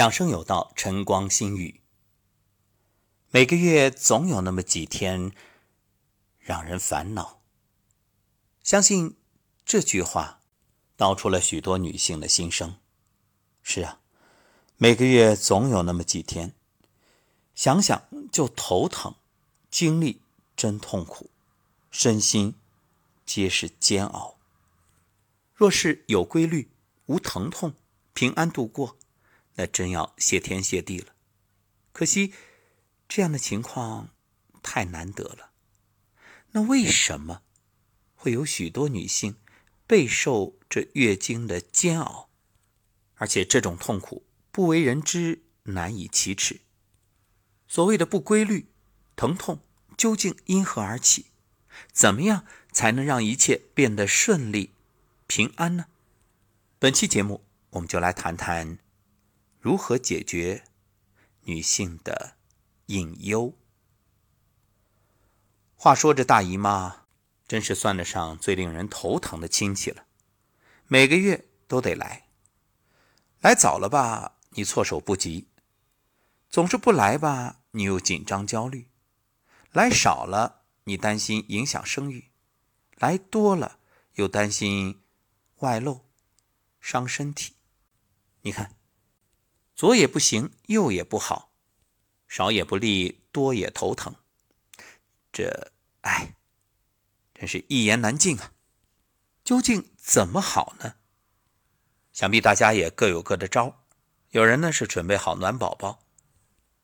养生有道，晨光心语。每个月总有那么几天让人烦恼。相信这句话道出了许多女性的心声。是啊，每个月总有那么几天，想想就头疼，经历真痛苦，身心皆是煎熬。若是有规律，无疼痛，平安度过。那真要谢天谢地了，可惜这样的情况太难得了。那为什么会有许多女性备受这月经的煎熬，而且这种痛苦不为人知，难以启齿？所谓的不规律、疼痛究竟因何而起？怎么样才能让一切变得顺利、平安呢？本期节目我们就来谈谈。如何解决女性的隐忧？话说，这大姨妈真是算得上最令人头疼的亲戚了，每个月都得来。来早了吧，你措手不及；总是不来吧，你又紧张焦虑；来少了，你担心影响生育；来多了，又担心外露伤身体。你看。左也不行，右也不好，少也不利，多也头疼。这，哎，真是一言难尽啊！究竟怎么好呢？想必大家也各有各的招。有人呢是准备好暖宝宝，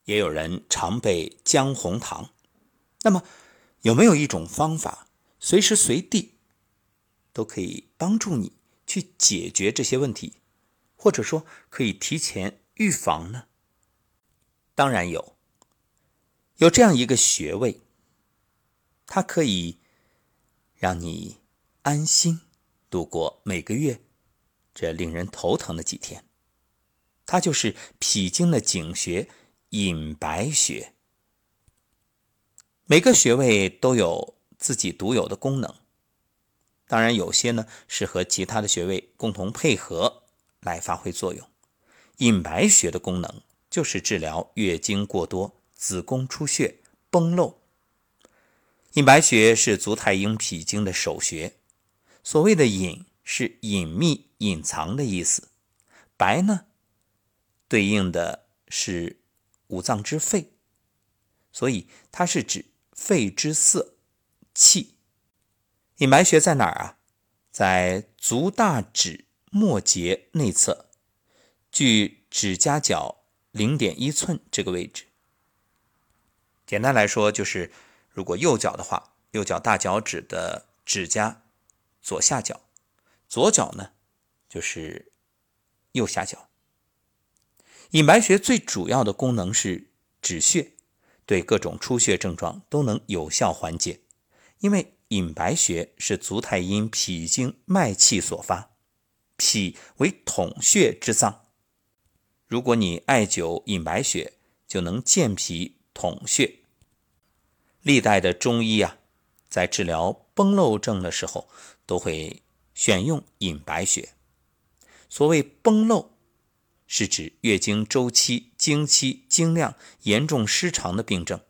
也有人常备姜红糖。那么，有没有一种方法，随时随地都可以帮助你去解决这些问题，或者说可以提前？预防呢？当然有，有这样一个穴位，它可以让你安心度过每个月这令人头疼的几天。它就是脾经的井穴——隐白穴。每个穴位都有自己独有的功能，当然有些呢是和其他的穴位共同配合来发挥作用。隐白穴的功能就是治疗月经过多、子宫出血、崩漏。隐白穴是足太阴脾经的首穴，所谓的“隐”是隐秘、隐藏的意思，“白”呢，对应的是五脏之肺，所以它是指肺之色、气。隐白穴在哪儿啊？在足大趾末节内侧。距指甲角零点一寸这个位置，简单来说就是，如果右脚的话，右脚大脚趾的指甲左下角；左脚呢，就是右下角。隐白穴最主要的功能是止血，对各种出血症状都能有效缓解。因为隐白穴是足太阴脾经脉气所发，脾为统血之脏。如果你艾灸隐白穴，就能健脾统血。历代的中医啊，在治疗崩漏症的时候，都会选用隐白穴。所谓崩漏，是指月经周期、经期、经量严重失常的病症，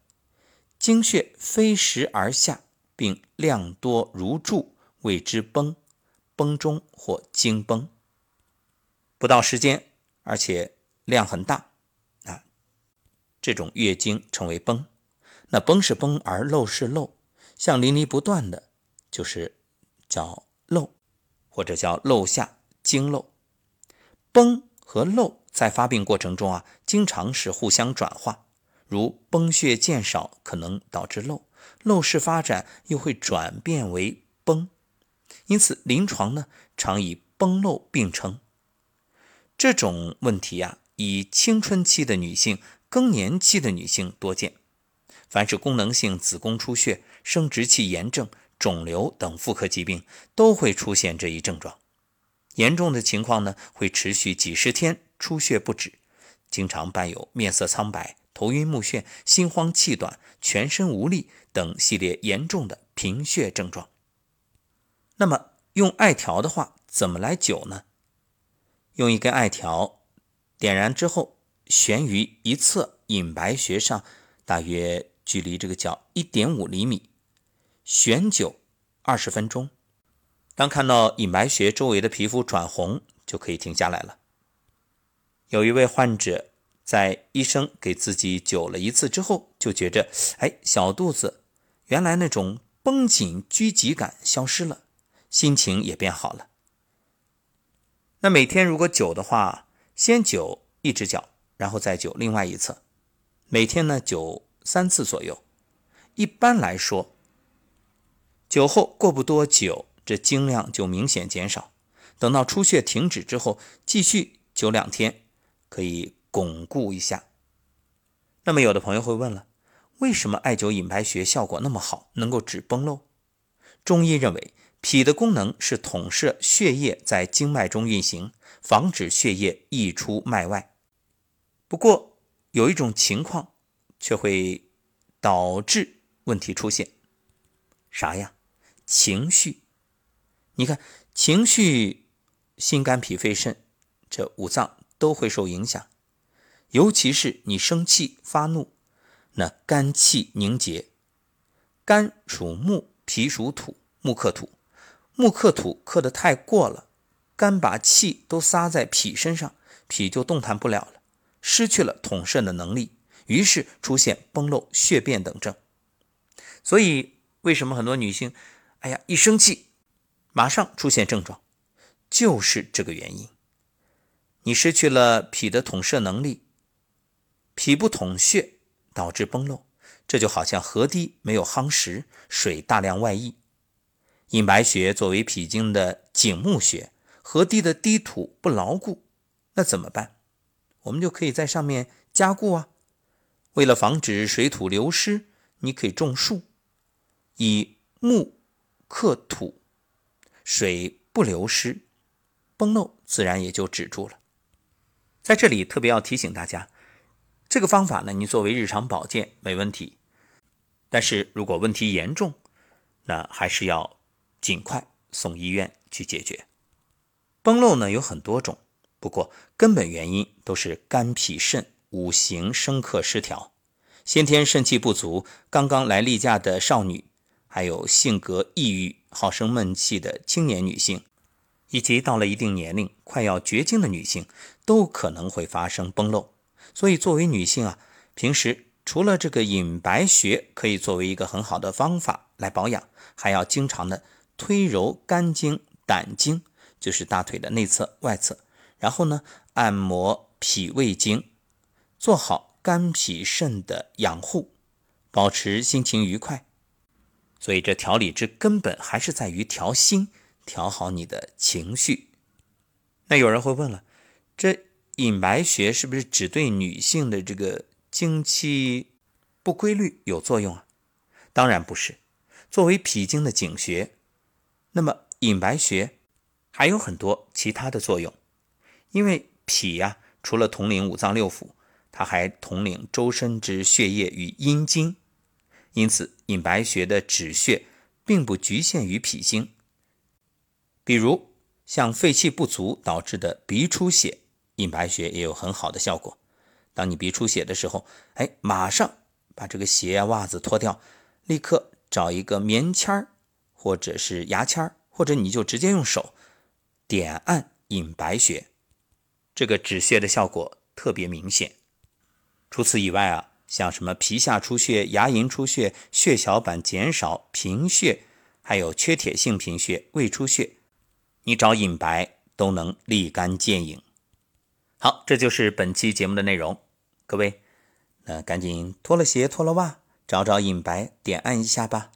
经血飞时而下，并量多如注，谓之崩。崩中或经崩，不到时间，而且。量很大啊，这种月经称为崩。那崩是崩，而漏是漏，像淋漓不断的，就是叫漏，或者叫漏下经漏。崩和漏在发病过程中啊，经常是互相转化，如崩血渐少，可能导致漏；漏势发展又会转变为崩。因此，临床呢常以崩漏并称。这种问题呀。以青春期的女性、更年期的女性多见。凡是功能性子宫出血、生殖器炎症、肿瘤等妇科疾病，都会出现这一症状。严重的情况呢，会持续几十天，出血不止，经常伴有面色苍白、头晕目眩、心慌气短、全身无力等系列严重的贫血症状。那么，用艾条的话，怎么来灸呢？用一根艾条。点燃之后，悬于一侧隐白穴上，大约距离这个脚一点五厘米，悬灸二十分钟。当看到隐白穴周围的皮肤转红，就可以停下来了。有一位患者在医生给自己灸了一次之后，就觉着，哎，小肚子原来那种绷紧拘急感消失了，心情也变好了。那每天如果灸的话，先灸一只脚，然后再灸另外一侧，每天呢灸三次左右。一般来说，灸后过不多久。这经量就明显减少，等到出血停止之后，继续灸两天，可以巩固一下。那么有的朋友会问了，为什么艾灸隐白穴效果那么好，能够止崩漏？中医认为，脾的功能是统摄血液在经脉中运行，防止血液溢出脉外。不过有一种情况却会导致问题出现，啥呀？情绪。你看，情绪、心、肝、脾、肺、肾这五脏都会受影响，尤其是你生气发怒，那肝气凝结。肝属木，脾属土，木克土，木克土克的太过了，肝把气都撒在脾身上，脾就动弹不了了，失去了统摄的能力，于是出现崩漏、血便等症。所以，为什么很多女性，哎呀，一生气？马上出现症状，就是这个原因。你失去了脾的统摄能力，脾不统血导致崩漏，这就好像河堤没有夯实，水大量外溢。隐白穴作为脾经的井木穴，河堤的堤土不牢固，那怎么办？我们就可以在上面加固啊。为了防止水土流失，你可以种树，以木克土。水不流失，崩漏自然也就止住了。在这里特别要提醒大家，这个方法呢，你作为日常保健没问题，但是如果问题严重，那还是要尽快送医院去解决。崩漏呢有很多种，不过根本原因都是肝脾肾五行生克失调，先天肾气不足，刚刚来例假的少女。还有性格抑郁、好生闷气的青年女性，以及到了一定年龄快要绝经的女性，都可能会发生崩漏。所以，作为女性啊，平时除了这个隐白穴可以作为一个很好的方法来保养，还要经常的推揉肝经、胆经，就是大腿的内侧、外侧，然后呢，按摩脾胃经，做好肝脾肾的养护，保持心情愉快。所以，这调理之根本还是在于调心，调好你的情绪。那有人会问了，这隐白穴是不是只对女性的这个经期不规律有作用啊？当然不是。作为脾经的井穴，那么隐白穴还有很多其他的作用。因为脾呀，除了统领五脏六腑，它还统领周身之血液与阴经。因此，隐白穴的止血并不局限于脾经。比如，像肺气不足导致的鼻出血，隐白穴也有很好的效果。当你鼻出血的时候，哎，马上把这个鞋、袜子脱掉，立刻找一个棉签儿，或者是牙签儿，或者你就直接用手点按隐白穴，这个止血的效果特别明显。除此以外啊。像什么皮下出血、牙龈出血、血小板减少、贫血，还有缺铁性贫血、胃出血，你找隐白都能立竿见影。好，这就是本期节目的内容。各位，那赶紧脱了鞋、脱了袜，找找隐白，点按一下吧。